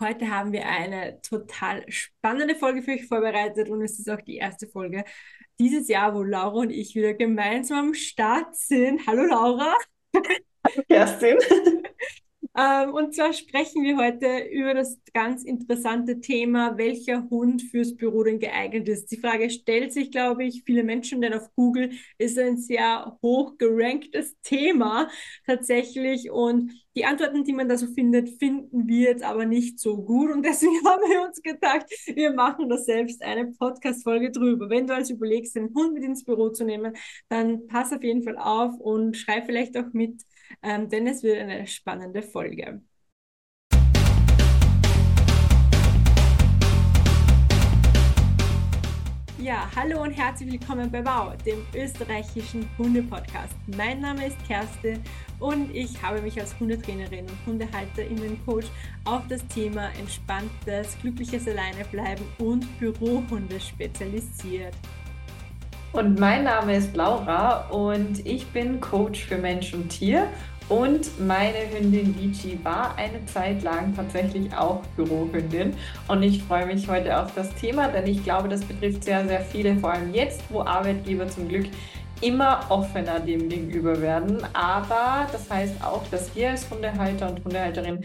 Heute haben wir eine total spannende Folge für euch vorbereitet und es ist auch die erste Folge dieses Jahr, wo Laura und ich wieder gemeinsam am Start sind. Hallo Laura. Hallo Kerstin. Ähm, und zwar sprechen wir heute über das ganz interessante Thema, welcher Hund fürs Büro denn geeignet ist. Die Frage stellt sich, glaube ich, viele Menschen, denn auf Google ist ein sehr hoch geranktes Thema tatsächlich. Und die Antworten, die man da so findet, finden wir jetzt aber nicht so gut. Und deswegen haben wir uns gedacht, wir machen da selbst eine Podcast-Folge drüber. Wenn du also überlegst, einen Hund mit ins Büro zu nehmen, dann pass auf jeden Fall auf und schreib vielleicht auch mit, ähm, denn es wird eine spannende Folge. Ja, hallo und herzlich willkommen bei Wow, dem österreichischen Hunde-Podcast. Mein Name ist Kerstin und ich habe mich als Hundetrainerin und Hundehalterinnen-Coach auf das Thema entspanntes, glückliches Alleinebleiben und Bürohunde spezialisiert. Und mein Name ist Laura und ich bin Coach für Mensch und Tier. Und meine Hündin Lichi war eine Zeit lang tatsächlich auch Bürohündin. Und ich freue mich heute auf das Thema, denn ich glaube, das betrifft sehr, sehr viele, vor allem jetzt, wo Arbeitgeber zum Glück immer offener dem gegenüber werden. Aber das heißt auch, dass wir als Hundehalter und Hundehalterin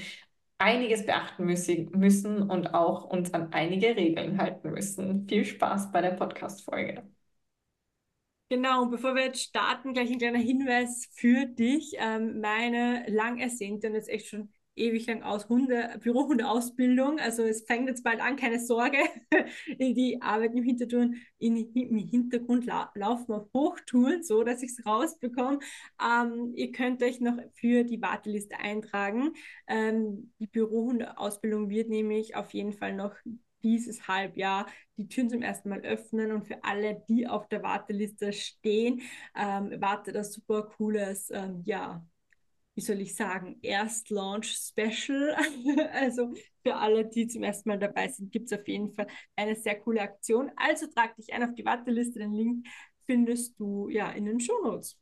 einiges beachten müssen und auch uns an einige Regeln halten müssen. Viel Spaß bei der Podcast-Folge. Genau, bevor wir jetzt starten, gleich ein kleiner Hinweis für dich. Ähm, meine lang ersehnte und jetzt echt schon ewig lang aus Hunde, Bürohundeausbildung. Also es fängt jetzt bald an, keine Sorge. Die Arbeit im Hintergrund, in, im Hintergrund la laufen auf Hochtouren, so dass ich es rausbekomme. Ähm, ihr könnt euch noch für die Warteliste eintragen. Ähm, die Bürohundeausbildung wird nämlich auf jeden Fall noch dieses Halbjahr die Türen zum ersten Mal öffnen und für alle, die auf der Warteliste stehen, ähm, wartet das super cooles, ähm, ja, wie soll ich sagen, Erst-Launch-Special. also für alle, die zum ersten Mal dabei sind, gibt es auf jeden Fall eine sehr coole Aktion. Also trag dich ein auf die Warteliste. Den Link findest du ja in den Show Notes.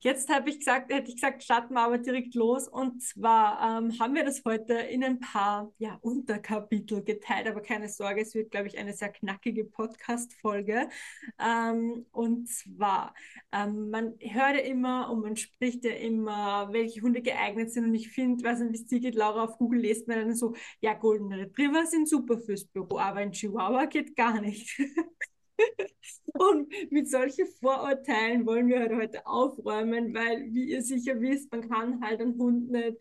Jetzt habe ich gesagt, hätte ich gesagt, starten wir aber direkt los. Und zwar ähm, haben wir das heute in ein paar ja, Unterkapitel geteilt, aber keine Sorge, es wird, glaube ich, eine sehr knackige Podcast-Folge. Ähm, und zwar, ähm, man hört ja immer und man spricht ja immer, welche Hunde geeignet sind. Und ich finde, was ein wie es dir geht, Laura, auf Google lest man dann so, ja, Golden Retriever sind super fürs Büro, aber ein Chihuahua geht gar nicht. Und mit solchen Vorurteilen wollen wir halt heute aufräumen, weil, wie ihr sicher wisst, man kann halt einen Hund nicht,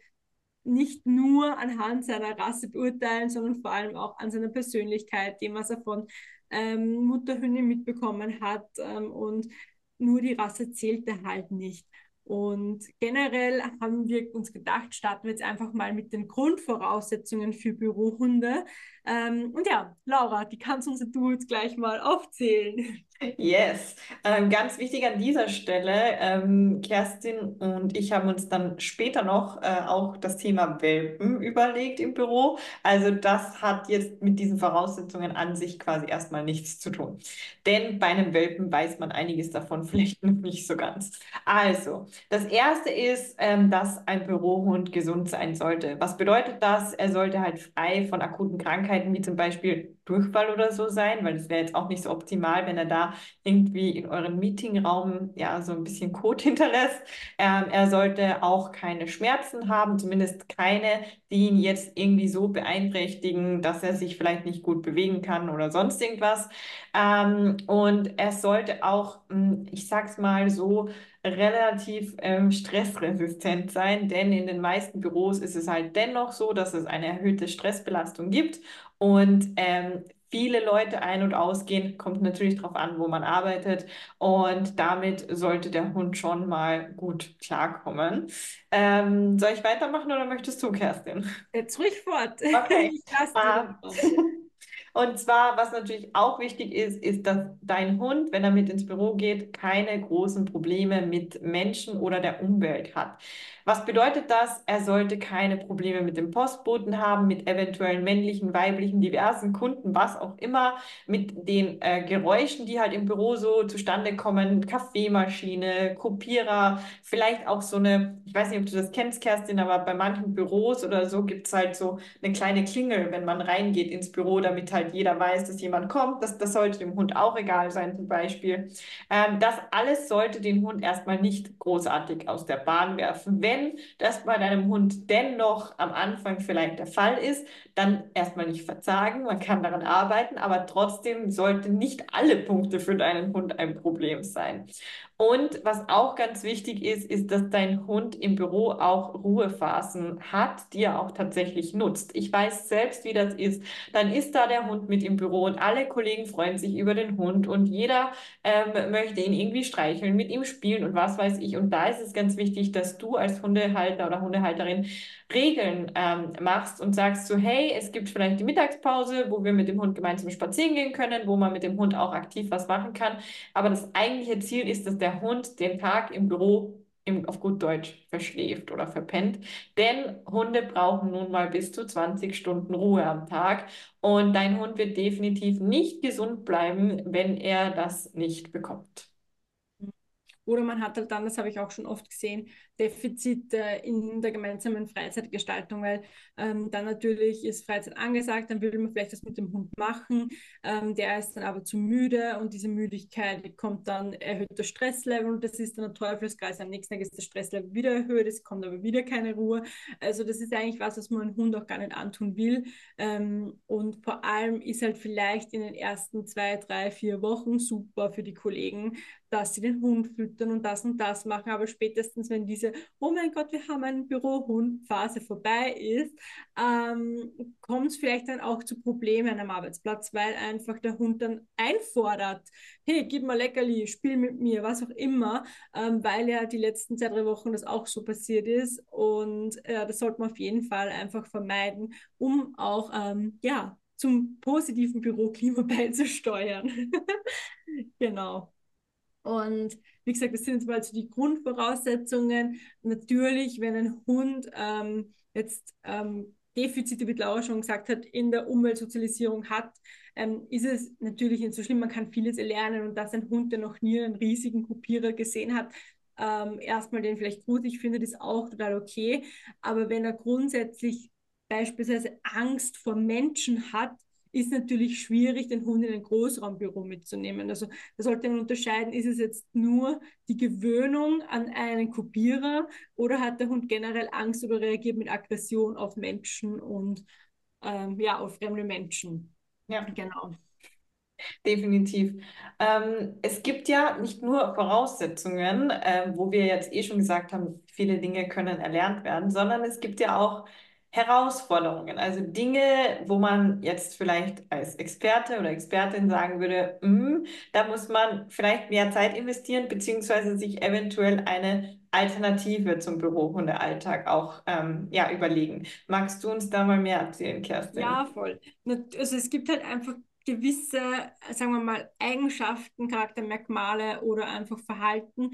nicht nur anhand seiner Rasse beurteilen, sondern vor allem auch an seiner Persönlichkeit, dem, was er von ähm, Mutterhündin mitbekommen hat. Ähm, und nur die Rasse zählt er halt nicht. Und generell haben wir uns gedacht, starten wir jetzt einfach mal mit den Grundvoraussetzungen für Bürohunde. Ähm, und ja, Laura, die kannst uns du jetzt gleich mal aufzählen. Yes, ähm, ganz wichtig an dieser Stelle, ähm, Kerstin und ich haben uns dann später noch äh, auch das Thema Welpen überlegt im Büro. Also das hat jetzt mit diesen Voraussetzungen an sich quasi erstmal nichts zu tun. Denn bei einem Welpen weiß man einiges davon vielleicht noch nicht so ganz. Also, das erste ist, ähm, dass ein Bürohund gesund sein sollte. Was bedeutet das? Er sollte halt frei von akuten Krankheiten wie zum Beispiel Durchfall oder so sein, weil es wäre jetzt auch nicht so optimal, wenn er da irgendwie in euren Meetingraum ja so ein bisschen Kot hinterlässt. Ähm, er sollte auch keine Schmerzen haben, zumindest keine, die ihn jetzt irgendwie so beeinträchtigen, dass er sich vielleicht nicht gut bewegen kann oder sonst irgendwas. Ähm, und er sollte auch, hm, ich sag's mal so, relativ ähm, stressresistent sein, denn in den meisten Büros ist es halt dennoch so, dass es eine erhöhte Stressbelastung gibt und ähm, viele Leute ein- und ausgehen, kommt natürlich darauf an, wo man arbeitet. Und damit sollte der Hund schon mal gut klarkommen. Ähm, soll ich weitermachen oder möchtest du, Kerstin? Jetzt ruhig fort. Okay. Und zwar, was natürlich auch wichtig ist, ist, dass dein Hund, wenn er mit ins Büro geht, keine großen Probleme mit Menschen oder der Umwelt hat. Was bedeutet das? Er sollte keine Probleme mit dem Postboten haben, mit eventuellen männlichen, weiblichen, diversen Kunden, was auch immer, mit den äh, Geräuschen, die halt im Büro so zustande kommen, Kaffeemaschine, Kopierer, vielleicht auch so eine, ich weiß nicht, ob du das kennst, Kerstin, aber bei manchen Büros oder so gibt es halt so eine kleine Klingel, wenn man reingeht ins Büro, damit halt jeder weiß, dass jemand kommt. Das, das sollte dem Hund auch egal sein, zum Beispiel. Ähm, das alles sollte den Hund erstmal nicht großartig aus der Bahn werfen. Wenn das bei deinem Hund dennoch am Anfang vielleicht der Fall ist, dann erstmal nicht verzagen. Man kann daran arbeiten, aber trotzdem sollte nicht alle Punkte für deinen Hund ein Problem sein. Und was auch ganz wichtig ist, ist, dass dein Hund im Büro auch Ruhephasen hat, die er auch tatsächlich nutzt. Ich weiß selbst, wie das ist. Dann ist da der Hund mit im Büro und alle Kollegen freuen sich über den Hund und jeder ähm, möchte ihn irgendwie streicheln, mit ihm spielen und was weiß ich. Und da ist es ganz wichtig, dass du als Hundehalter oder Hundehalterin Regeln ähm, machst und sagst so, hey, es gibt vielleicht die Mittagspause, wo wir mit dem Hund gemeinsam spazieren gehen können, wo man mit dem Hund auch aktiv was machen kann. Aber das eigentliche Ziel ist, dass der Hund den Tag im Büro im, auf gut Deutsch verschläft oder verpennt. Denn Hunde brauchen nun mal bis zu 20 Stunden Ruhe am Tag. Und dein Hund wird definitiv nicht gesund bleiben, wenn er das nicht bekommt. Oder man hat halt dann, das habe ich auch schon oft gesehen, Defizite in der gemeinsamen Freizeitgestaltung, weil ähm, dann natürlich ist Freizeit angesagt, dann will man vielleicht das mit dem Hund machen, ähm, der ist dann aber zu müde und diese Müdigkeit kommt dann erhöhter Stresslevel und das ist dann ein Teufelskreis. Am nächsten Tag ist das Stresslevel wieder erhöht, es kommt aber wieder keine Ruhe. Also das ist eigentlich was, was man einem Hund auch gar nicht antun will. Ähm, und vor allem ist halt vielleicht in den ersten zwei, drei, vier Wochen super für die Kollegen, dass sie den Hund füttern und das und das machen. Aber spätestens, wenn diese, oh mein Gott, wir haben einen Bürohund-Phase vorbei ist, ähm, kommt es vielleicht dann auch zu Problemen am Arbeitsplatz, weil einfach der Hund dann einfordert, hey, gib mal Leckerli, spiel mit mir, was auch immer, ähm, weil ja die letzten zwei, drei Wochen das auch so passiert ist. Und äh, das sollte man auf jeden Fall einfach vermeiden, um auch, ähm, ja, zum positiven Büroklima beizusteuern. genau. Und wie gesagt, das sind jetzt mal so die Grundvoraussetzungen. Natürlich, wenn ein Hund ähm, jetzt ähm, Defizite, wie Laura schon gesagt hat, in der Umweltsozialisierung hat, ähm, ist es natürlich nicht so schlimm. Man kann vieles erlernen und dass ein Hund, der noch nie einen riesigen Kopierer gesehen hat, ähm, erstmal den vielleicht gruselig findet, ist auch total okay. Aber wenn er grundsätzlich beispielsweise Angst vor Menschen hat, ist natürlich schwierig, den Hund in ein Großraumbüro mitzunehmen. Also da sollte man unterscheiden, ist es jetzt nur die Gewöhnung an einen Kopierer oder hat der Hund generell Angst oder reagiert mit Aggression auf Menschen und ähm, ja, auf fremde Menschen. Ja, genau. Definitiv. Ähm, es gibt ja nicht nur Voraussetzungen, äh, wo wir jetzt eh schon gesagt haben, viele Dinge können erlernt werden, sondern es gibt ja auch Herausforderungen, also Dinge, wo man jetzt vielleicht als Experte oder Expertin sagen würde, mm, da muss man vielleicht mehr Zeit investieren, beziehungsweise sich eventuell eine Alternative zum Bürohundealltag auch ähm, ja, überlegen. Magst du uns da mal mehr erzählen, Kerstin? Ja, voll. Also es gibt halt einfach gewisse, sagen wir mal, Eigenschaften, Charaktermerkmale oder einfach Verhalten,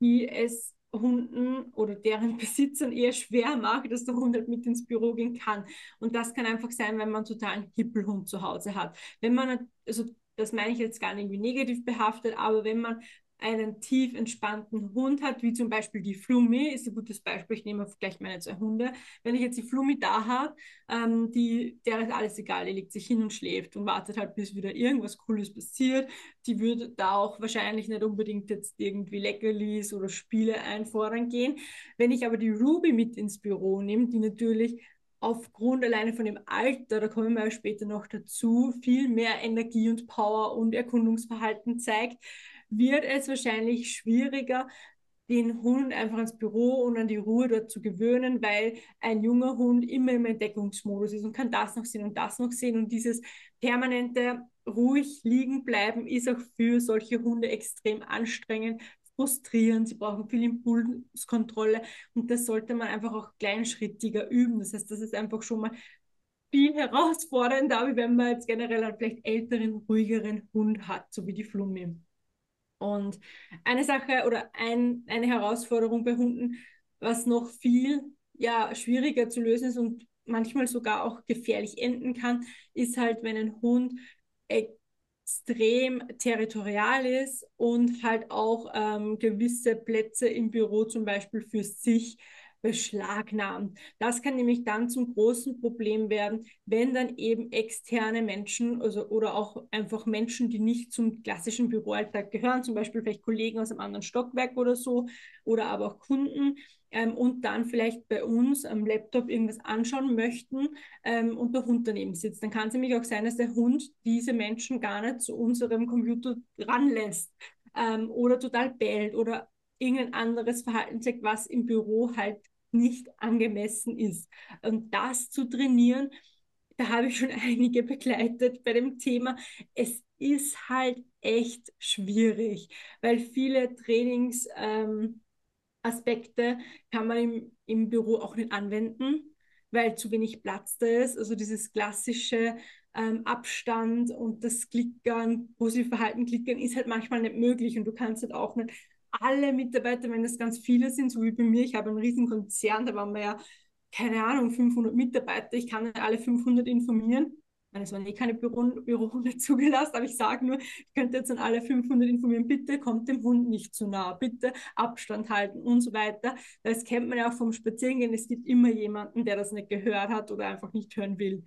die es Hunden oder deren Besitzern eher schwer macht, dass der Hund halt mit ins Büro gehen kann. Und das kann einfach sein, wenn man total einen Hippelhund zu Hause hat. Wenn man, also das meine ich jetzt gar nicht irgendwie negativ behaftet, aber wenn man einen tief entspannten Hund hat, wie zum Beispiel die Flummi, ist ein gutes Beispiel, ich nehme gleich meine zwei Hunde. Wenn ich jetzt die Flummi da habe, ähm, die, der ist alles egal, die legt sich hin und schläft und wartet halt, bis wieder irgendwas Cooles passiert. Die würde da auch wahrscheinlich nicht unbedingt jetzt irgendwie Leckerlis oder Spiele einfordern gehen. Wenn ich aber die Ruby mit ins Büro nehme, die natürlich aufgrund alleine von dem Alter, da kommen wir ja später noch dazu, viel mehr Energie und Power und Erkundungsverhalten zeigt, wird es wahrscheinlich schwieriger, den Hund einfach ans Büro und an die Ruhe dort zu gewöhnen, weil ein junger Hund immer im Entdeckungsmodus ist und kann das noch sehen und das noch sehen. Und dieses permanente ruhig liegen bleiben ist auch für solche Hunde extrem anstrengend, frustrierend. Sie brauchen viel Impulskontrolle und das sollte man einfach auch kleinschrittiger üben. Das heißt, das ist einfach schon mal viel herausfordernder, wie wenn man jetzt generell einen vielleicht älteren, ruhigeren Hund hat, so wie die Flummi. Und eine Sache oder ein, eine Herausforderung bei Hunden, was noch viel ja, schwieriger zu lösen ist und manchmal sogar auch gefährlich enden kann, ist halt, wenn ein Hund extrem territorial ist und halt auch ähm, gewisse Plätze im Büro zum Beispiel für sich beschlagnahmt. Das kann nämlich dann zum großen Problem werden, wenn dann eben externe Menschen also, oder auch einfach Menschen, die nicht zum klassischen Büroalltag gehören, zum Beispiel vielleicht Kollegen aus einem anderen Stockwerk oder so oder aber auch Kunden, ähm, und dann vielleicht bei uns am Laptop irgendwas anschauen möchten ähm, und der Hund daneben sitzt. Dann kann es nämlich auch sein, dass der Hund diese Menschen gar nicht zu unserem Computer ranlässt ähm, oder total bellt oder irgendein anderes Verhalten zeigt, was im Büro halt nicht angemessen ist. Und das zu trainieren, da habe ich schon einige begleitet bei dem Thema. Es ist halt echt schwierig, weil viele Trainings ähm, kann man im, im Büro auch nicht anwenden, weil zu wenig Platz da ist. Also dieses klassische ähm, Abstand und das Klickern, positive Verhalten klickern ist halt manchmal nicht möglich und du kannst halt auch nicht alle Mitarbeiter, wenn das ganz viele sind, so wie bei mir, ich habe einen riesen Konzern, da waren wir ja, keine Ahnung, 500 Mitarbeiter, ich kann alle 500 informieren es waren eh keine Büro Bürohunde zugelassen, aber ich sage nur, ich könnte jetzt an alle 500 informieren, bitte kommt dem Hund nicht zu nah, bitte Abstand halten und so weiter. Das kennt man ja auch vom Spazierengehen, es gibt immer jemanden, der das nicht gehört hat oder einfach nicht hören will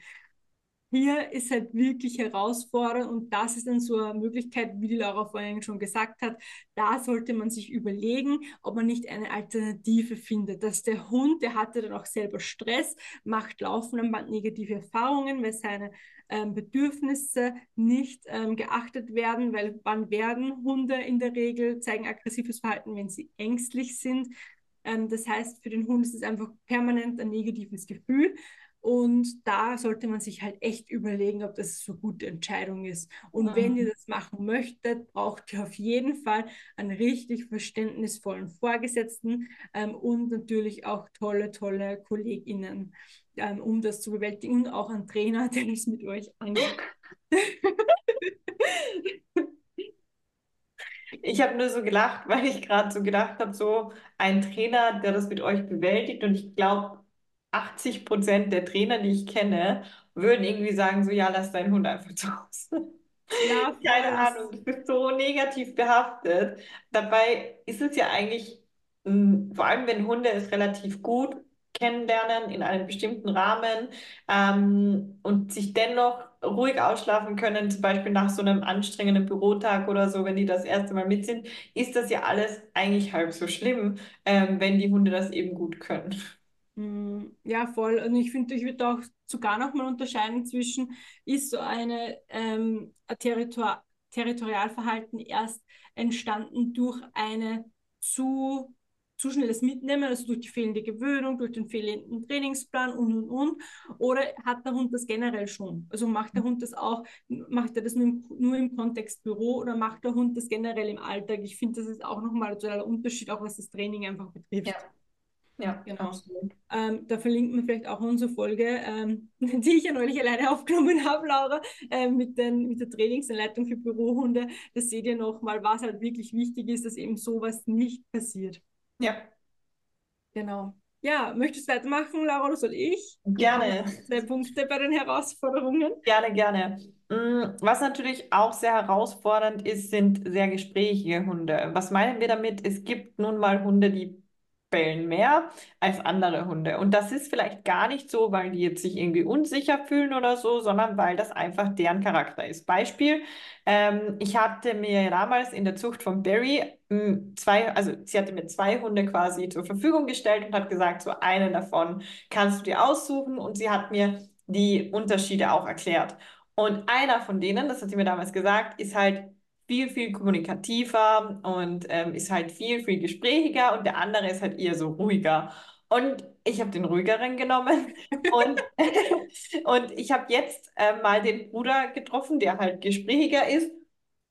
hier ist halt wirklich herausfordernd und das ist dann so eine Möglichkeit, wie die Laura vorhin schon gesagt hat, da sollte man sich überlegen, ob man nicht eine Alternative findet, dass der Hund, der hatte dann auch selber Stress, macht laufend Band negative Erfahrungen, weil seine ähm, Bedürfnisse nicht ähm, geachtet werden, weil wann werden Hunde in der Regel zeigen aggressives Verhalten, wenn sie ängstlich sind. Ähm, das heißt, für den Hund ist es einfach permanent ein negatives Gefühl. Und da sollte man sich halt echt überlegen, ob das so eine gute Entscheidung ist. Und mhm. wenn ihr das machen möchtet, braucht ihr auf jeden Fall einen richtig verständnisvollen Vorgesetzten ähm, und natürlich auch tolle, tolle KollegInnen, ähm, um das zu bewältigen und auch einen Trainer, der das mit euch angeht. Ich habe nur so gelacht, weil ich gerade so gedacht habe, so ein Trainer, der das mit euch bewältigt. Und ich glaube, 80 Prozent der Trainer, die ich kenne, würden irgendwie sagen, so ja, lass deinen Hund einfach zu Hause. Ja, Keine Ahnung, das ist so negativ behaftet. Dabei ist es ja eigentlich, hm, vor allem wenn Hunde es relativ gut kennenlernen in einem bestimmten Rahmen ähm, und sich dennoch ruhig ausschlafen können, zum Beispiel nach so einem anstrengenden Bürotag oder so, wenn die das erste Mal mit sind, ist das ja alles eigentlich halb so schlimm, ähm, wenn die Hunde das eben gut können. Mm, ja, voll. Und ich finde, ich würde auch sogar noch mal unterscheiden zwischen, ist so eine ähm, ein Territor Territorialverhalten erst entstanden durch eine zu, zu schnelles Mitnehmen, also durch die fehlende Gewöhnung, durch den fehlenden Trainingsplan und und und. Oder hat der Hund das generell schon? Also macht der Hund das auch, macht er das nur im, nur im Kontext Büro oder macht der Hund das generell im Alltag? Ich finde, das ist auch nochmal ein totaler Unterschied, auch was das Training einfach betrifft. Ja. Ja, genau. Ähm, da verlinkt man vielleicht auch unsere Folge, ähm, die ich ja neulich alleine aufgenommen habe, Laura, äh, mit, den, mit der Trainingsanleitung für Bürohunde. Da seht ihr nochmal, was halt wirklich wichtig ist, dass eben sowas nicht passiert. Ja. Genau. Ja, möchtest du weitermachen, Laura, oder soll ich? Gerne. Zwei Punkte bei den Herausforderungen. Gerne, gerne. Mm, was natürlich auch sehr herausfordernd ist, sind sehr gesprächige Hunde. Was meinen wir damit? Es gibt nun mal Hunde, die bellen mehr als andere Hunde. Und das ist vielleicht gar nicht so, weil die jetzt sich irgendwie unsicher fühlen oder so, sondern weil das einfach deren Charakter ist. Beispiel, ähm, ich hatte mir damals in der Zucht von Barry hm, zwei, also sie hatte mir zwei Hunde quasi zur Verfügung gestellt und hat gesagt, so einen davon kannst du dir aussuchen und sie hat mir die Unterschiede auch erklärt. Und einer von denen, das hat sie mir damals gesagt, ist halt viel, viel kommunikativer und ähm, ist halt viel, viel gesprächiger und der andere ist halt eher so ruhiger. Und ich habe den ruhigeren genommen und, und ich habe jetzt äh, mal den Bruder getroffen, der halt gesprächiger ist.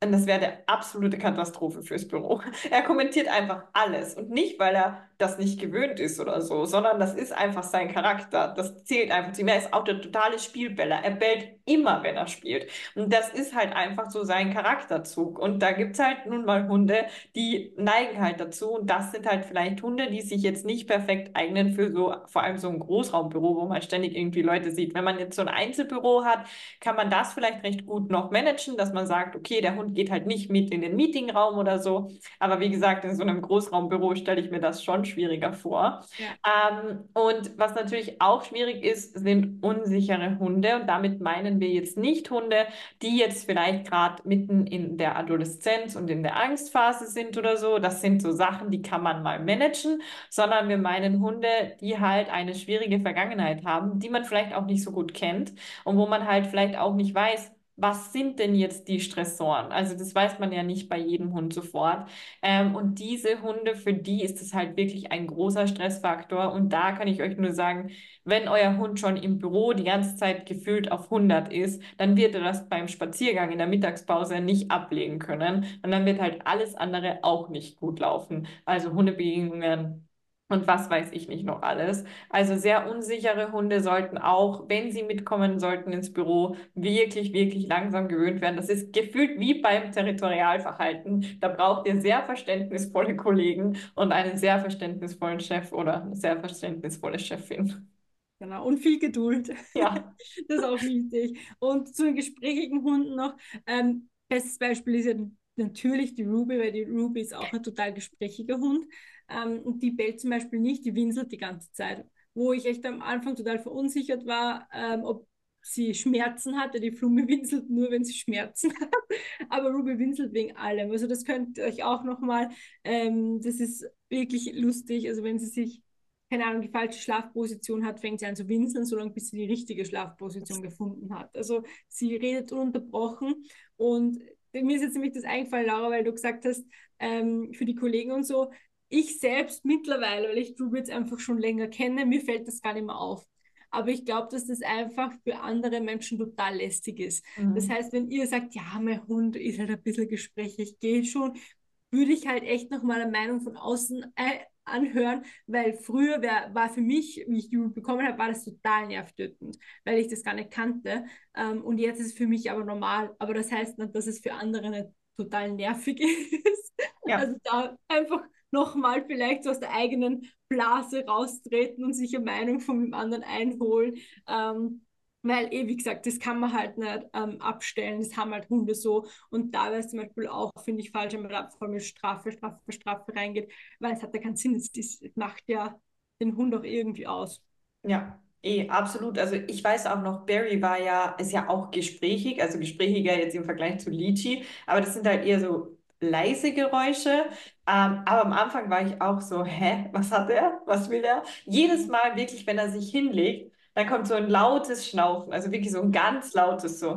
Und das wäre eine absolute Katastrophe fürs Büro. Er kommentiert einfach alles. Und nicht, weil er das nicht gewöhnt ist oder so, sondern das ist einfach sein Charakter. Das zählt einfach zu ihm. Er ist auch der totale Spielbeller. Er bellt immer, wenn er spielt. Und das ist halt einfach so sein Charakterzug. Und da gibt es halt nun mal Hunde, die neigen halt dazu. Und das sind halt vielleicht Hunde, die sich jetzt nicht perfekt eignen für so, vor allem so ein Großraumbüro, wo man ständig irgendwie Leute sieht. Wenn man jetzt so ein Einzelbüro hat, kann man das vielleicht recht gut noch managen, dass man sagt, okay, der Hund geht halt nicht mit in den Meetingraum oder so. Aber wie gesagt, in so einem Großraumbüro stelle ich mir das schon schwieriger vor. Ja. Ähm, und was natürlich auch schwierig ist, sind unsichere Hunde. Und damit meinen wir jetzt nicht Hunde, die jetzt vielleicht gerade mitten in der Adoleszenz und in der Angstphase sind oder so. Das sind so Sachen, die kann man mal managen, sondern wir meinen Hunde, die halt eine schwierige Vergangenheit haben, die man vielleicht auch nicht so gut kennt und wo man halt vielleicht auch nicht weiß, was sind denn jetzt die Stressoren? Also das weiß man ja nicht bei jedem Hund sofort. Ähm, und diese Hunde, für die ist es halt wirklich ein großer Stressfaktor. Und da kann ich euch nur sagen, wenn euer Hund schon im Büro die ganze Zeit gefühlt auf 100 ist, dann wird er das beim Spaziergang in der Mittagspause nicht ablegen können. Und dann wird halt alles andere auch nicht gut laufen. Also Hundebegegnungen und was weiß ich nicht noch alles. Also sehr unsichere Hunde sollten auch, wenn sie mitkommen sollten ins Büro, wirklich, wirklich langsam gewöhnt werden. Das ist gefühlt wie beim Territorialverhalten. Da braucht ihr sehr verständnisvolle Kollegen und einen sehr verständnisvollen Chef oder eine sehr verständnisvolle Chefin. Genau, und viel Geduld. Ja. das ist auch wichtig. Und zu den gesprächigen Hunden noch. Ähm, bestes Beispiel ist ja natürlich die Ruby, weil die Ruby ist auch ein total gesprächiger Hund. Ähm, die bellt zum Beispiel nicht, die winselt die ganze Zeit. Wo ich echt am Anfang total verunsichert war, ähm, ob sie Schmerzen hatte. Die Flume winselt nur, wenn sie Schmerzen hat. Aber Ruby winselt wegen allem. Also das könnt ihr euch auch nochmal, ähm, das ist wirklich lustig. Also wenn sie sich, keine Ahnung, die falsche Schlafposition hat, fängt sie an zu winseln, solange bis sie die richtige Schlafposition gefunden hat. Also sie redet ununterbrochen und mir ist jetzt nämlich das eingefallen, Laura, weil du gesagt hast, ähm, für die Kollegen und so, ich selbst mittlerweile, weil ich Drew jetzt einfach schon länger kenne, mir fällt das gar nicht mehr auf. Aber ich glaube, dass das einfach für andere Menschen total lästig ist. Mhm. Das heißt, wenn ihr sagt, ja, mein Hund ist halt ein bisschen gesprächig, geht schon, würde ich halt echt nochmal eine Meinung von außen äh, anhören, weil früher wär, war für mich, wie ich die bekommen habe, war das total nervtötend, weil ich das gar nicht kannte. Ähm, und jetzt ist es für mich aber normal. Aber das heißt nicht, dass es für andere nicht total nervig ist. Ja. Also da einfach nochmal vielleicht so aus der eigenen Blase raustreten und sich eine Meinung von dem anderen einholen. Ähm, weil, eh, wie gesagt, das kann man halt nicht ähm, abstellen, das haben halt Hunde so. Und da wäre es zum Beispiel auch, finde ich, falsch, wenn man da voll mit Strafe, Strafe Strafe reingeht, weil es hat ja keinen Sinn, es, das macht ja den Hund auch irgendwie aus. Ja, Eh, absolut. Also ich weiß auch noch, Barry war ja, ist ja auch gesprächig, also gesprächiger jetzt im Vergleich zu Lychee, aber das sind halt eher so leise Geräusche. Ähm, aber am Anfang war ich auch so, hä, was hat er? Was will er? Jedes Mal wirklich, wenn er sich hinlegt, dann kommt so ein lautes Schnaufen, also wirklich so ein ganz lautes so.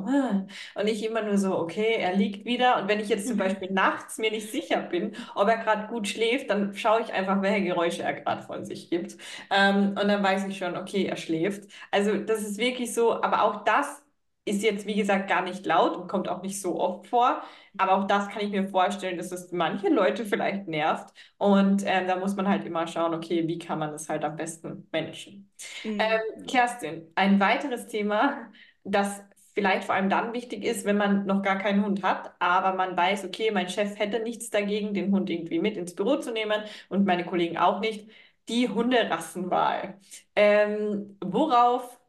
Und ich immer nur so, okay, er liegt wieder. Und wenn ich jetzt zum mhm. Beispiel nachts mir nicht sicher bin, ob er gerade gut schläft, dann schaue ich einfach, welche Geräusche er gerade von sich gibt. Ähm, und dann weiß ich schon, okay, er schläft. Also das ist wirklich so, aber auch das ist jetzt, wie gesagt, gar nicht laut und kommt auch nicht so oft vor. Aber auch das kann ich mir vorstellen, dass es manche Leute vielleicht nervt. Und ähm, da muss man halt immer schauen, okay, wie kann man das halt am besten managen. Mhm. Ähm, Kerstin, ein weiteres Thema, das vielleicht vor allem dann wichtig ist, wenn man noch gar keinen Hund hat, aber man weiß, okay, mein Chef hätte nichts dagegen, den Hund irgendwie mit ins Büro zu nehmen und meine Kollegen auch nicht. Die Hunderassenwahl. Ähm, worauf,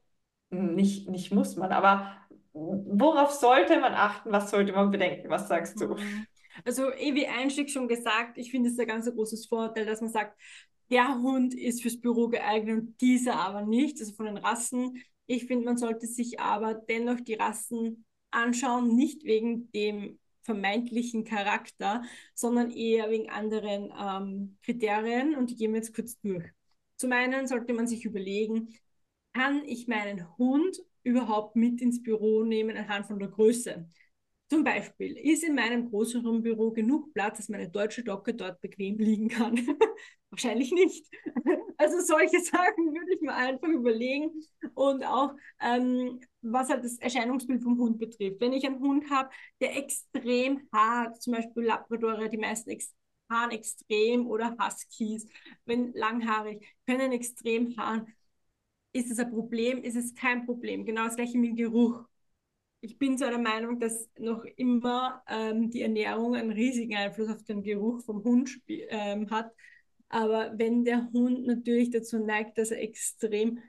nicht, nicht muss man, aber worauf sollte man achten? Was sollte man bedenken? Was sagst du? Mhm. Also, eh wie Einstieg schon gesagt, ich finde es ein ganz großes Vorteil, dass man sagt, der Hund ist fürs Büro geeignet und dieser aber nicht, also von den Rassen. Ich finde, man sollte sich aber dennoch die Rassen anschauen, nicht wegen dem vermeintlichen Charakter, sondern eher wegen anderen ähm, Kriterien und die gehen wir jetzt kurz durch. Zum einen sollte man sich überlegen, kann ich meinen Hund überhaupt mit ins Büro nehmen anhand von der Größe. Zum Beispiel ist in meinem größeren Büro genug Platz, dass meine deutsche Docke dort bequem liegen kann. Wahrscheinlich nicht. Also solche Sachen würde ich mir einfach überlegen. Und auch, ähm, was halt das Erscheinungsbild vom Hund betrifft. Wenn ich einen Hund habe, der extrem hart, zum Beispiel Labradore, die meisten ex haaren extrem oder Huskies, wenn langhaarig, können extrem haaren. Ist es ein Problem? Ist es kein Problem? Genau das gleiche mit Geruch ich bin so der Meinung, dass noch immer ähm, die Ernährung einen riesigen Einfluss auf den Geruch vom Hund ähm, hat. Aber wenn der Hund natürlich dazu neigt, dass er extrem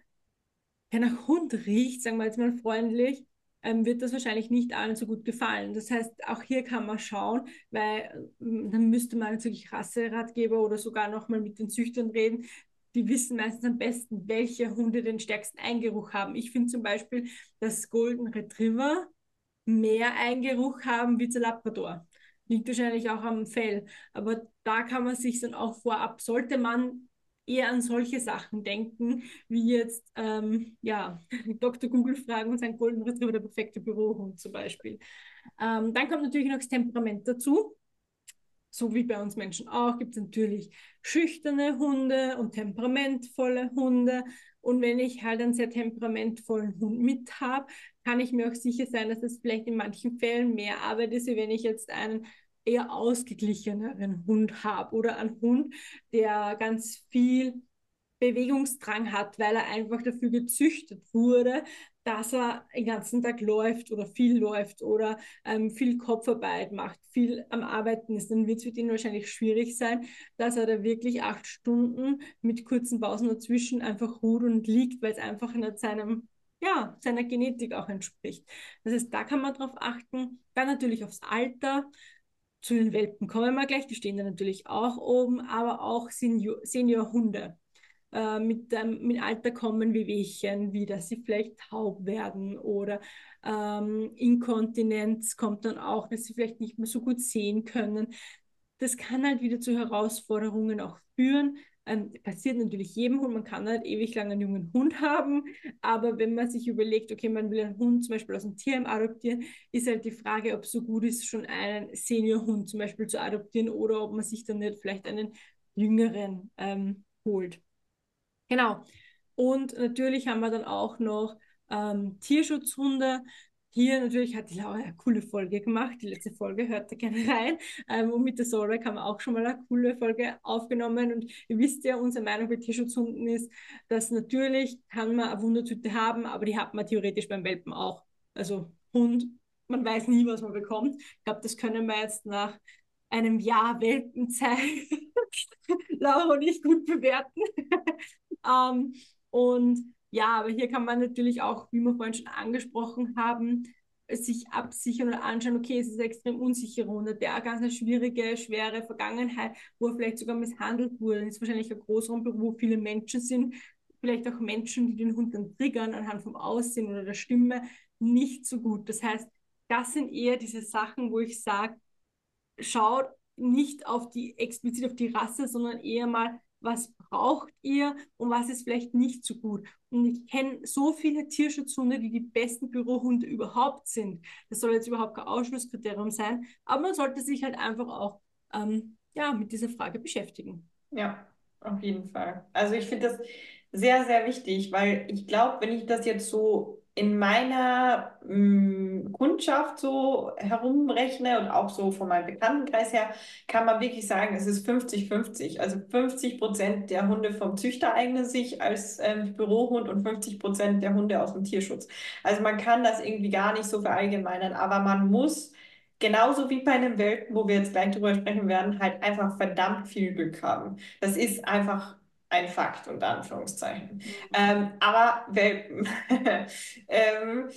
nach Hund riecht, sagen wir jetzt mal freundlich, ähm, wird das wahrscheinlich nicht allen so gut gefallen. Das heißt, auch hier kann man schauen, weil ähm, dann müsste man natürlich Rasseratgeber oder sogar nochmal mit den Züchtern reden, die wissen meistens am besten, welche Hunde den stärksten Eingeruch haben. Ich finde zum Beispiel, dass Golden Retriever mehr Eingeruch haben wie der Labrador. Liegt wahrscheinlich auch am Fell. Aber da kann man sich dann auch vorab, sollte man eher an solche Sachen denken, wie jetzt, ähm, ja, Dr. Google fragen und sein Golden Retriever der perfekte Bürohund zum Beispiel. Ähm, dann kommt natürlich noch das Temperament dazu so wie bei uns Menschen auch, gibt es natürlich schüchterne Hunde und temperamentvolle Hunde. Und wenn ich halt einen sehr temperamentvollen Hund mit habe, kann ich mir auch sicher sein, dass es vielleicht in manchen Fällen mehr Arbeit ist, wie wenn ich jetzt einen eher ausgeglicheneren Hund habe oder einen Hund, der ganz viel Bewegungsdrang hat, weil er einfach dafür gezüchtet wurde, dass er den ganzen Tag läuft oder viel läuft oder ähm, viel Kopfarbeit macht, viel am Arbeiten ist, dann wird es für ihn wahrscheinlich schwierig sein, dass er da wirklich acht Stunden mit kurzen Pausen dazwischen einfach ruht und liegt, weil es einfach nicht seinem ja, seiner Genetik auch entspricht. Das heißt, da kann man drauf achten. Dann natürlich aufs Alter. Zu den Welpen kommen wir gleich, die stehen da natürlich auch oben, aber auch Senior, Seniorhunde äh, mit, ähm, mit Alter kommen Wehwehchen, wie dass sie vielleicht taub werden oder ähm, Inkontinenz kommt dann auch, dass sie vielleicht nicht mehr so gut sehen können. Das kann halt wieder zu Herausforderungen auch führen. Ähm, passiert natürlich jedem Hund, man kann halt ewig lang einen jungen Hund haben, aber wenn man sich überlegt, okay, man will einen Hund zum Beispiel aus dem Tierheim adoptieren, ist halt die Frage, ob es so gut ist, schon einen Seniorhund zum Beispiel zu adoptieren oder ob man sich dann nicht vielleicht einen jüngeren ähm, holt. Genau. Und natürlich haben wir dann auch noch ähm, Tierschutzhunde. Hier natürlich hat die Laura eine coole Folge gemacht. Die letzte Folge hört ihr gerne rein. Ähm, und mit der Solveig haben wir auch schon mal eine coole Folge aufgenommen. Und ihr wisst ja, unsere Meinung bei Tierschutzhunden ist, dass natürlich kann man eine Wundertüte haben, aber die hat man theoretisch beim Welpen auch. Also Hund, man weiß nie, was man bekommt. Ich glaube, das können wir jetzt nach einem Jahr Welpenzeit Laura und ich gut bewerten. ähm, und ja, aber hier kann man natürlich auch, wie wir vorhin schon angesprochen haben, sich absichern oder anschauen, okay, es ist eine extrem unsichere Runde, der ganz eine schwierige, schwere Vergangenheit, wo er vielleicht sogar misshandelt wurde. Das ist wahrscheinlich ein Großraumbüro, wo viele Menschen sind, vielleicht auch Menschen, die den Hund dann triggern anhand vom Aussehen oder der Stimme, nicht so gut. Das heißt, das sind eher diese Sachen, wo ich sage, schaut nicht auf die explizit auf die Rasse, sondern eher mal, was braucht ihr und was ist vielleicht nicht so gut. Und ich kenne so viele Tierschutzhunde, die die besten Bürohunde überhaupt sind. Das soll jetzt überhaupt kein Ausschlusskriterium sein, aber man sollte sich halt einfach auch ähm, ja, mit dieser Frage beschäftigen. Ja, auf jeden Fall. Also ich finde das sehr, sehr wichtig, weil ich glaube, wenn ich das jetzt so in meiner mh, mm, Kundschaft so herumrechne und auch so von meinem Bekanntenkreis her, kann man wirklich sagen, es ist 50-50. Also 50 Prozent der Hunde vom Züchter eignen sich als ähm, Bürohund und 50 Prozent der Hunde aus dem Tierschutz. Also man kann das irgendwie gar nicht so verallgemeinern, aber man muss genauso wie bei einem Welpen, wo wir jetzt gleich drüber sprechen werden, halt einfach verdammt viel Glück haben. Das ist einfach ein Fakt, unter Anführungszeichen. Mhm. Ähm, aber Welpen. ähm,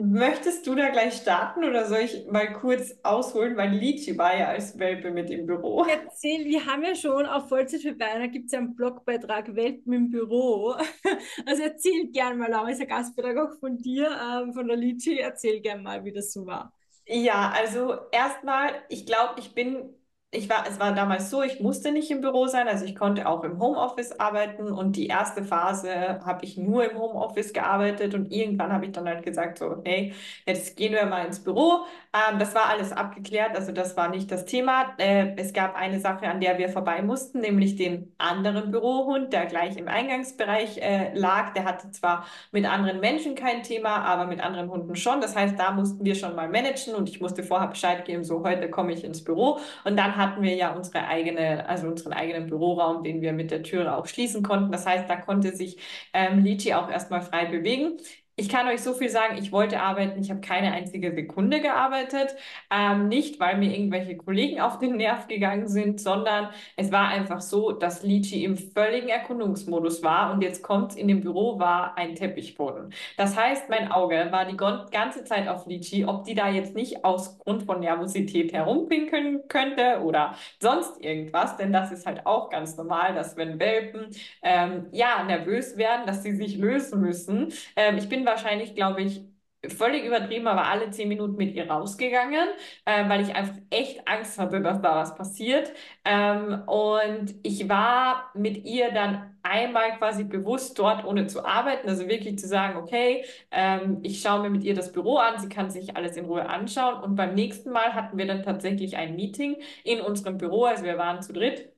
möchtest du da gleich starten oder soll ich mal kurz ausholen, weil Lichi war ja als Welpe mit im Büro. Erzähl, wir haben ja schon auf Vollzeit für Beiner gibt es ja einen Blogbeitrag Welpen im Büro. Also erzähl gern mal, Laura, ist Gastbeitrag auch von dir, ähm, von der Lichi. Erzähl gern mal, wie das so war. Ja, also erstmal, ich glaube, ich bin ich war, es war damals so, ich musste nicht im Büro sein, also ich konnte auch im Homeoffice arbeiten und die erste Phase habe ich nur im Homeoffice gearbeitet und irgendwann habe ich dann halt gesagt so, hey, jetzt gehen wir mal ins Büro. Ähm, das war alles abgeklärt, also das war nicht das Thema. Äh, es gab eine Sache, an der wir vorbei mussten, nämlich den anderen Bürohund, der gleich im Eingangsbereich äh, lag. Der hatte zwar mit anderen Menschen kein Thema, aber mit anderen Hunden schon. Das heißt, da mussten wir schon mal managen und ich musste vorher Bescheid geben, so heute komme ich ins Büro und dann hatten wir ja unsere eigene, also unseren eigenen Büroraum, den wir mit der Türe auch schließen konnten. Das heißt, da konnte sich ähm, Lichi auch erstmal frei bewegen. Ich kann euch so viel sagen, ich wollte arbeiten, ich habe keine einzige Sekunde gearbeitet. Ähm, nicht, weil mir irgendwelche Kollegen auf den Nerv gegangen sind, sondern es war einfach so, dass Lichi im völligen Erkundungsmodus war und jetzt kommt in dem Büro war ein Teppichboden. Das heißt, mein Auge war die ganze Zeit auf Lichi, ob die da jetzt nicht aus Grund von Nervosität herumpinkeln könnte oder sonst irgendwas, denn das ist halt auch ganz normal, dass wenn Welpen ähm, ja nervös werden, dass sie sich lösen müssen. Ähm, ich bin wahrscheinlich, glaube ich, völlig übertrieben, aber alle zehn Minuten mit ihr rausgegangen, äh, weil ich einfach echt Angst hatte, dass da was passiert. Ähm, und ich war mit ihr dann einmal quasi bewusst dort, ohne zu arbeiten, also wirklich zu sagen, okay, ähm, ich schaue mir mit ihr das Büro an, sie kann sich alles in Ruhe anschauen. Und beim nächsten Mal hatten wir dann tatsächlich ein Meeting in unserem Büro, also wir waren zu dritt.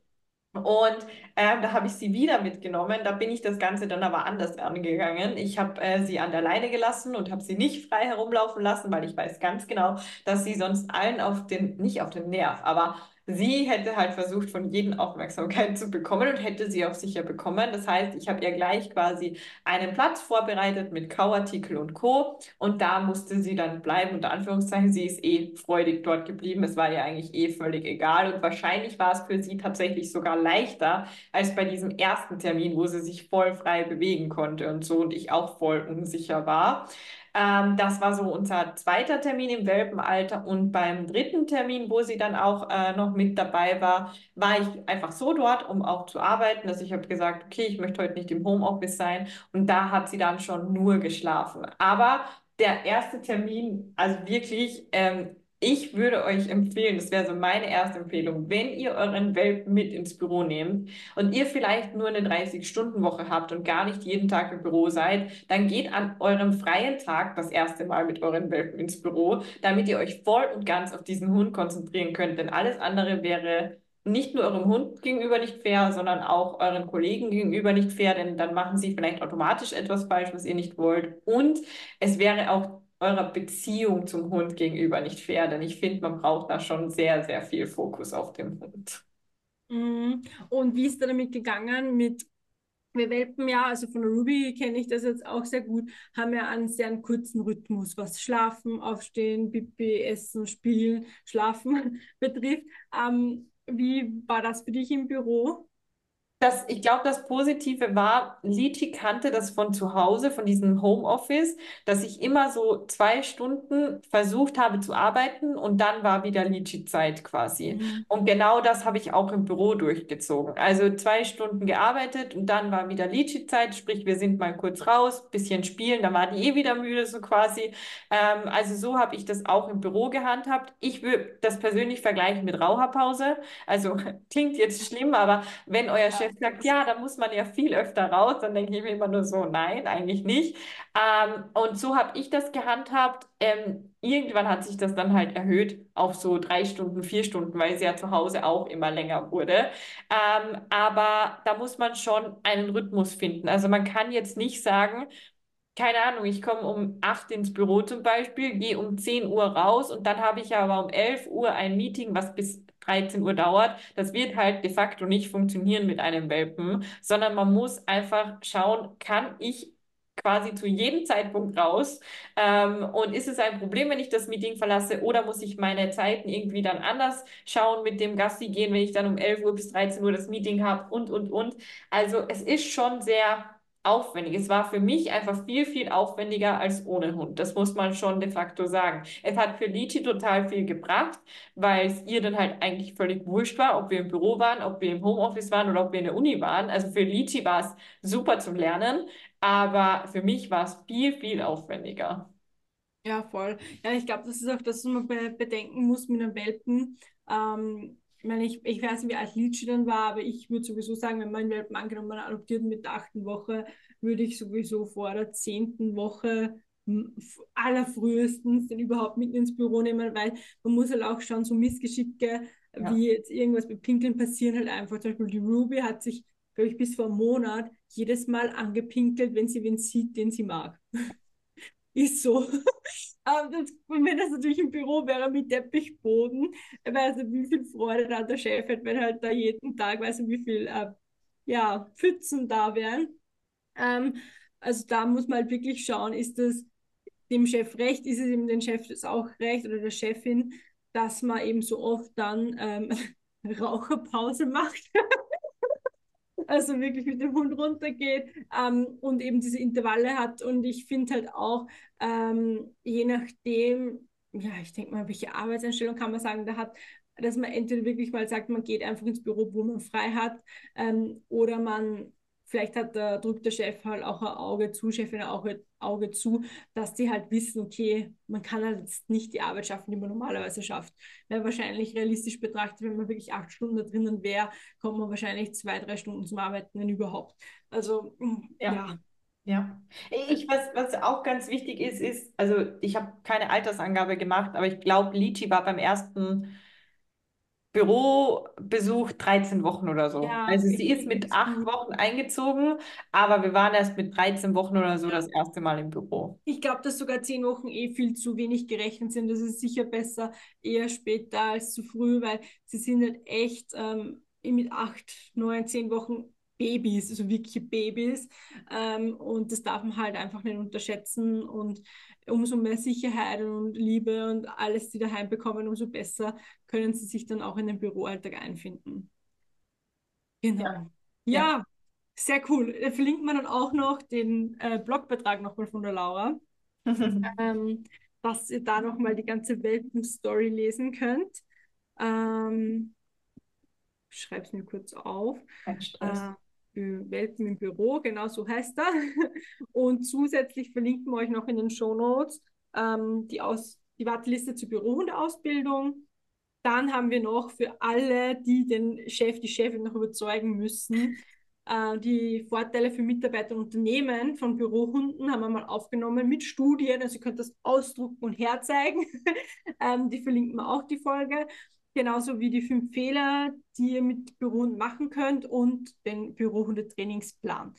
Und ähm, da habe ich sie wieder mitgenommen. Da bin ich das Ganze dann aber anders angegangen. Ich habe äh, sie an der Leine gelassen und habe sie nicht frei herumlaufen lassen, weil ich weiß ganz genau, dass sie sonst allen auf den, nicht auf den Nerv, aber Sie hätte halt versucht, von jedem Aufmerksamkeit zu bekommen und hätte sie auch sicher bekommen. Das heißt, ich habe ihr gleich quasi einen Platz vorbereitet mit Kauartikel und Co. Und da musste sie dann bleiben, unter Anführungszeichen. Sie ist eh freudig dort geblieben. Es war ihr eigentlich eh völlig egal. Und wahrscheinlich war es für sie tatsächlich sogar leichter als bei diesem ersten Termin, wo sie sich voll frei bewegen konnte und so und ich auch voll unsicher war. Ähm, das war so unser zweiter Termin im Welpenalter. Und beim dritten Termin, wo sie dann auch äh, noch mit dabei war, war ich einfach so dort, um auch zu arbeiten. Also ich habe gesagt, okay, ich möchte heute nicht im Homeoffice sein. Und da hat sie dann schon nur geschlafen. Aber der erste Termin, also wirklich, ähm, ich würde euch empfehlen, das wäre so meine erste Empfehlung, wenn ihr euren Welpen mit ins Büro nehmt und ihr vielleicht nur eine 30-Stunden-Woche habt und gar nicht jeden Tag im Büro seid, dann geht an eurem freien Tag das erste Mal mit euren Welpen ins Büro, damit ihr euch voll und ganz auf diesen Hund konzentrieren könnt, denn alles andere wäre nicht nur eurem Hund gegenüber nicht fair, sondern auch euren Kollegen gegenüber nicht fair, denn dann machen sie vielleicht automatisch etwas falsch, was ihr nicht wollt. Und es wäre auch eurer Beziehung zum Hund gegenüber nicht fair, denn ich finde, man braucht da schon sehr, sehr viel Fokus auf den Hund. Mhm. Und wie ist da damit gegangen mit wir Welpen ja, also von Ruby kenne ich das jetzt auch sehr gut, haben ja einen sehr kurzen Rhythmus, was Schlafen, Aufstehen, Pipi, Essen, Spielen, Schlafen betrifft. Ähm, wie war das für dich im Büro? Das, ich glaube, das Positive war, Liti kannte das von zu Hause, von diesem Homeoffice, dass ich immer so zwei Stunden versucht habe zu arbeiten und dann war wieder Liti-Zeit quasi. Mhm. Und genau das habe ich auch im Büro durchgezogen. Also zwei Stunden gearbeitet und dann war wieder Liti-Zeit, sprich, wir sind mal kurz raus, bisschen spielen, dann war die eh wieder müde, so quasi. Ähm, also so habe ich das auch im Büro gehandhabt. Ich würde das persönlich vergleichen mit Raucherpause. Also klingt jetzt schlimm, aber wenn euer Chef jetzt sagt, ja, da muss man ja viel öfter raus, dann denke ich mir immer nur so, nein, eigentlich nicht. Ähm, und so habe ich das gehandhabt. Ähm, irgendwann hat sich das dann halt erhöht auf so drei Stunden, vier Stunden, weil es ja zu Hause auch immer länger wurde. Ähm, aber da muss man schon einen Rhythmus finden. Also man kann jetzt nicht sagen, keine Ahnung, ich komme um 8 ins Büro zum Beispiel, gehe um 10 Uhr raus und dann habe ich aber um 11 Uhr ein Meeting, was bis 13 Uhr dauert. Das wird halt de facto nicht funktionieren mit einem Welpen, sondern man muss einfach schauen, kann ich quasi zu jedem Zeitpunkt raus? Ähm, und ist es ein Problem, wenn ich das Meeting verlasse oder muss ich meine Zeiten irgendwie dann anders schauen, mit dem Gassi gehen, wenn ich dann um 11 Uhr bis 13 Uhr das Meeting habe und, und, und. Also es ist schon sehr aufwendig. Es war für mich einfach viel, viel aufwendiger als ohne Hund. Das muss man schon de facto sagen. Es hat für Liti total viel gebracht, weil es ihr dann halt eigentlich völlig wurscht war, ob wir im Büro waren, ob wir im Homeoffice waren oder ob wir in der Uni waren. Also für Liti war es super zum Lernen, aber für mich war es viel, viel aufwendiger. Ja, voll. Ja, ich glaube, das ist auch das, was man bedenken muss mit einem Welpen. Ähm, ich meine, ich, ich weiß nicht, wie alt Litschi dann war, aber ich würde sowieso sagen, wenn man Welpen angenommen adoptiert mit der achten Woche, würde ich sowieso vor der zehnten Woche allerfrühestens den überhaupt mit ins Büro nehmen, weil man muss halt auch schauen, so Missgeschicke, ja. wie jetzt irgendwas mit Pinkeln passieren, halt einfach. Zum Beispiel die Ruby hat sich, glaube ich, bis vor einem Monat jedes Mal angepinkelt, wenn sie wen sieht, den sie mag. Ist so. Das, wenn das natürlich im Büro wäre mit Teppichboden, weiß nicht, wie viel Freude da der Chef hat, wenn halt da jeden Tag, weiß nicht, wie viel äh, ja, Pfützen da wären. Ähm, also da muss man halt wirklich schauen, ist das dem Chef recht, ist es ihm den Chef das auch recht oder der Chefin, dass man eben so oft dann ähm, Raucherpause macht. also wirklich mit dem Hund runtergeht ähm, und eben diese Intervalle hat. Und ich finde halt auch, ähm, je nachdem, ja, ich denke mal, welche Arbeitseinstellung kann man sagen, da hat, dass man entweder wirklich mal sagt, man geht einfach ins Büro, wo man frei hat, ähm, oder man vielleicht hat der, drückt der Chef halt auch ein Auge zu, Chefin auch ein Auge zu, dass die halt wissen, okay, man kann halt jetzt nicht die Arbeit schaffen, die man normalerweise schafft. Weil wahrscheinlich realistisch betrachtet, wenn man wirklich acht Stunden da drinnen wäre, kommt man wahrscheinlich zwei, drei Stunden zum Arbeiten, wenn überhaupt. Also, ja. ja. Ja, ich, was, was auch ganz wichtig ist, ist, also ich habe keine Altersangabe gemacht, aber ich glaube, Lichi war beim ersten Bürobesuch 13 Wochen oder so. Ja, also sie ist mit acht Wochen eingezogen, aber wir waren erst mit 13 Wochen oder so ja. das erste Mal im Büro. Ich glaube, dass sogar zehn Wochen eh viel zu wenig gerechnet sind. Das ist sicher besser eher später als zu früh, weil sie sind halt echt ähm, mit acht, neun, zehn Wochen Babys, also wirkliche Babys. Ähm, und das darf man halt einfach nicht unterschätzen. Und umso mehr Sicherheit und Liebe und alles, die daheim bekommen, umso besser können sie sich dann auch in den Büroalltag einfinden. Genau. Ja, ja. ja sehr cool. Da verlinkt man dann auch noch den äh, Blogbeitrag nochmal von der Laura, ähm, dass ihr da nochmal die ganze Welpen-Story lesen könnt. Ähm, schreibe es mir kurz auf. Äh, Welpen im Büro, genau so heißt er. Und zusätzlich verlinken wir euch noch in den Show Notes ähm, die, Aus die Warteliste zur Bürohundeausbildung. Dann haben wir noch für alle, die den Chef, die Chefin noch überzeugen müssen, äh, die Vorteile für Mitarbeiter und Unternehmen von Bürohunden haben wir mal aufgenommen mit Studien. Also ihr könnt das ausdrucken und herzeigen. ähm, die verlinken wir auch die Folge genauso wie die fünf Fehler, die ihr mit Bürohunden machen könnt und den Bürohundetrainingsplan.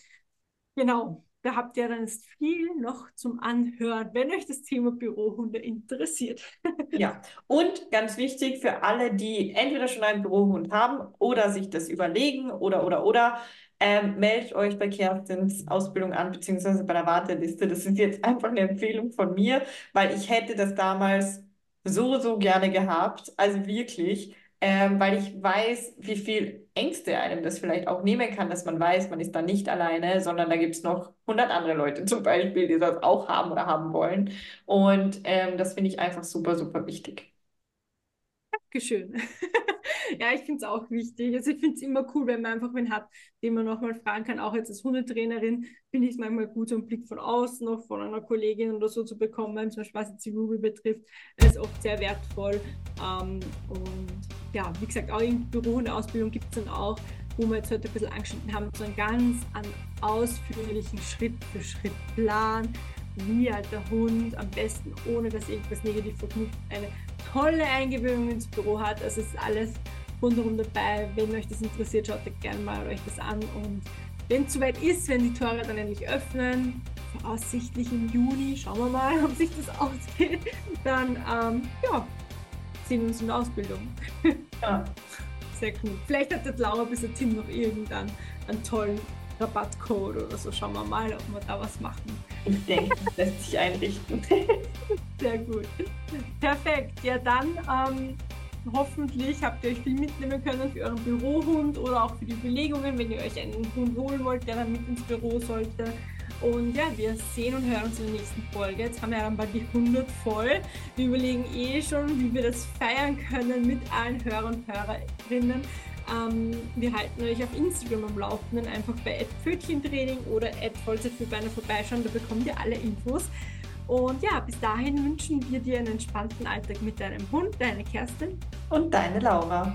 Genau, da habt ihr dann viel noch zum Anhören, wenn euch das Thema Bürohunde interessiert. ja, und ganz wichtig für alle, die entweder schon einen Bürohund haben oder sich das überlegen oder, oder, oder, ähm, meldet euch bei Kerstins Ausbildung an, beziehungsweise bei der Warteliste. Das ist jetzt einfach eine Empfehlung von mir, weil ich hätte das damals so, so gerne gehabt. Also wirklich, ähm, weil ich weiß, wie viel Ängste einem das vielleicht auch nehmen kann, dass man weiß, man ist da nicht alleine, sondern da gibt es noch 100 andere Leute zum Beispiel, die das auch haben oder haben wollen. Und ähm, das finde ich einfach super, super wichtig. Dankeschön. ja, ich finde es auch wichtig. Also ich finde es immer cool, wenn man einfach wen hat, den man nochmal fragen kann. Auch jetzt als Hundetrainerin finde ich es manchmal gut, so einen Blick von außen noch von einer Kollegin oder so zu bekommen, zum Beispiel was jetzt die Ruby betrifft. Ist oft sehr wertvoll. Ähm, und ja, wie gesagt, auch im Büro und Ausbildung gibt es dann auch, wo wir jetzt heute ein bisschen angeschnitten haben, so einen ganz an ausführlichen Schritt-für-Schritt-Plan, wie halt der Hund am besten, ohne dass irgendwas negativ verknüpft, eine tolle Eingewöhnung ins Büro hat. Also es ist alles rundherum dabei. Wenn euch das interessiert, schaut gerne mal euch das an. Und wenn es soweit ist, wenn die Tore dann endlich öffnen, voraussichtlich im Juni, schauen wir mal, ob sich das ausgeht, dann ähm, ja, sehen wir uns in der Ausbildung. Ja. Sehr cool. Vielleicht hat der Laura bis Tim noch irgendwann einen tollen Rabattcode oder so. Schauen wir mal, ob wir da was machen. Ich denke, das lässt sich einrichten. Sehr gut. Perfekt. Ja, dann ähm, hoffentlich habt ihr euch viel mitnehmen können für euren Bürohund oder auch für die Überlegungen, wenn ihr euch einen Hund holen wollt, der dann mit ins Büro sollte. Und ja, wir sehen und hören uns in der nächsten Folge. Jetzt haben wir dann bald die 100 voll. Wir überlegen eh schon, wie wir das feiern können mit allen Hörern und Hörerinnen. Ähm, wir halten euch auf Instagram am Laufenden, einfach bei Pfötchentraining oder Vollzeitfürbeiner vorbeischauen, da bekommt ihr alle Infos. Und ja, bis dahin wünschen wir dir einen entspannten Alltag mit deinem Hund, deine Kerstin und deine Laura.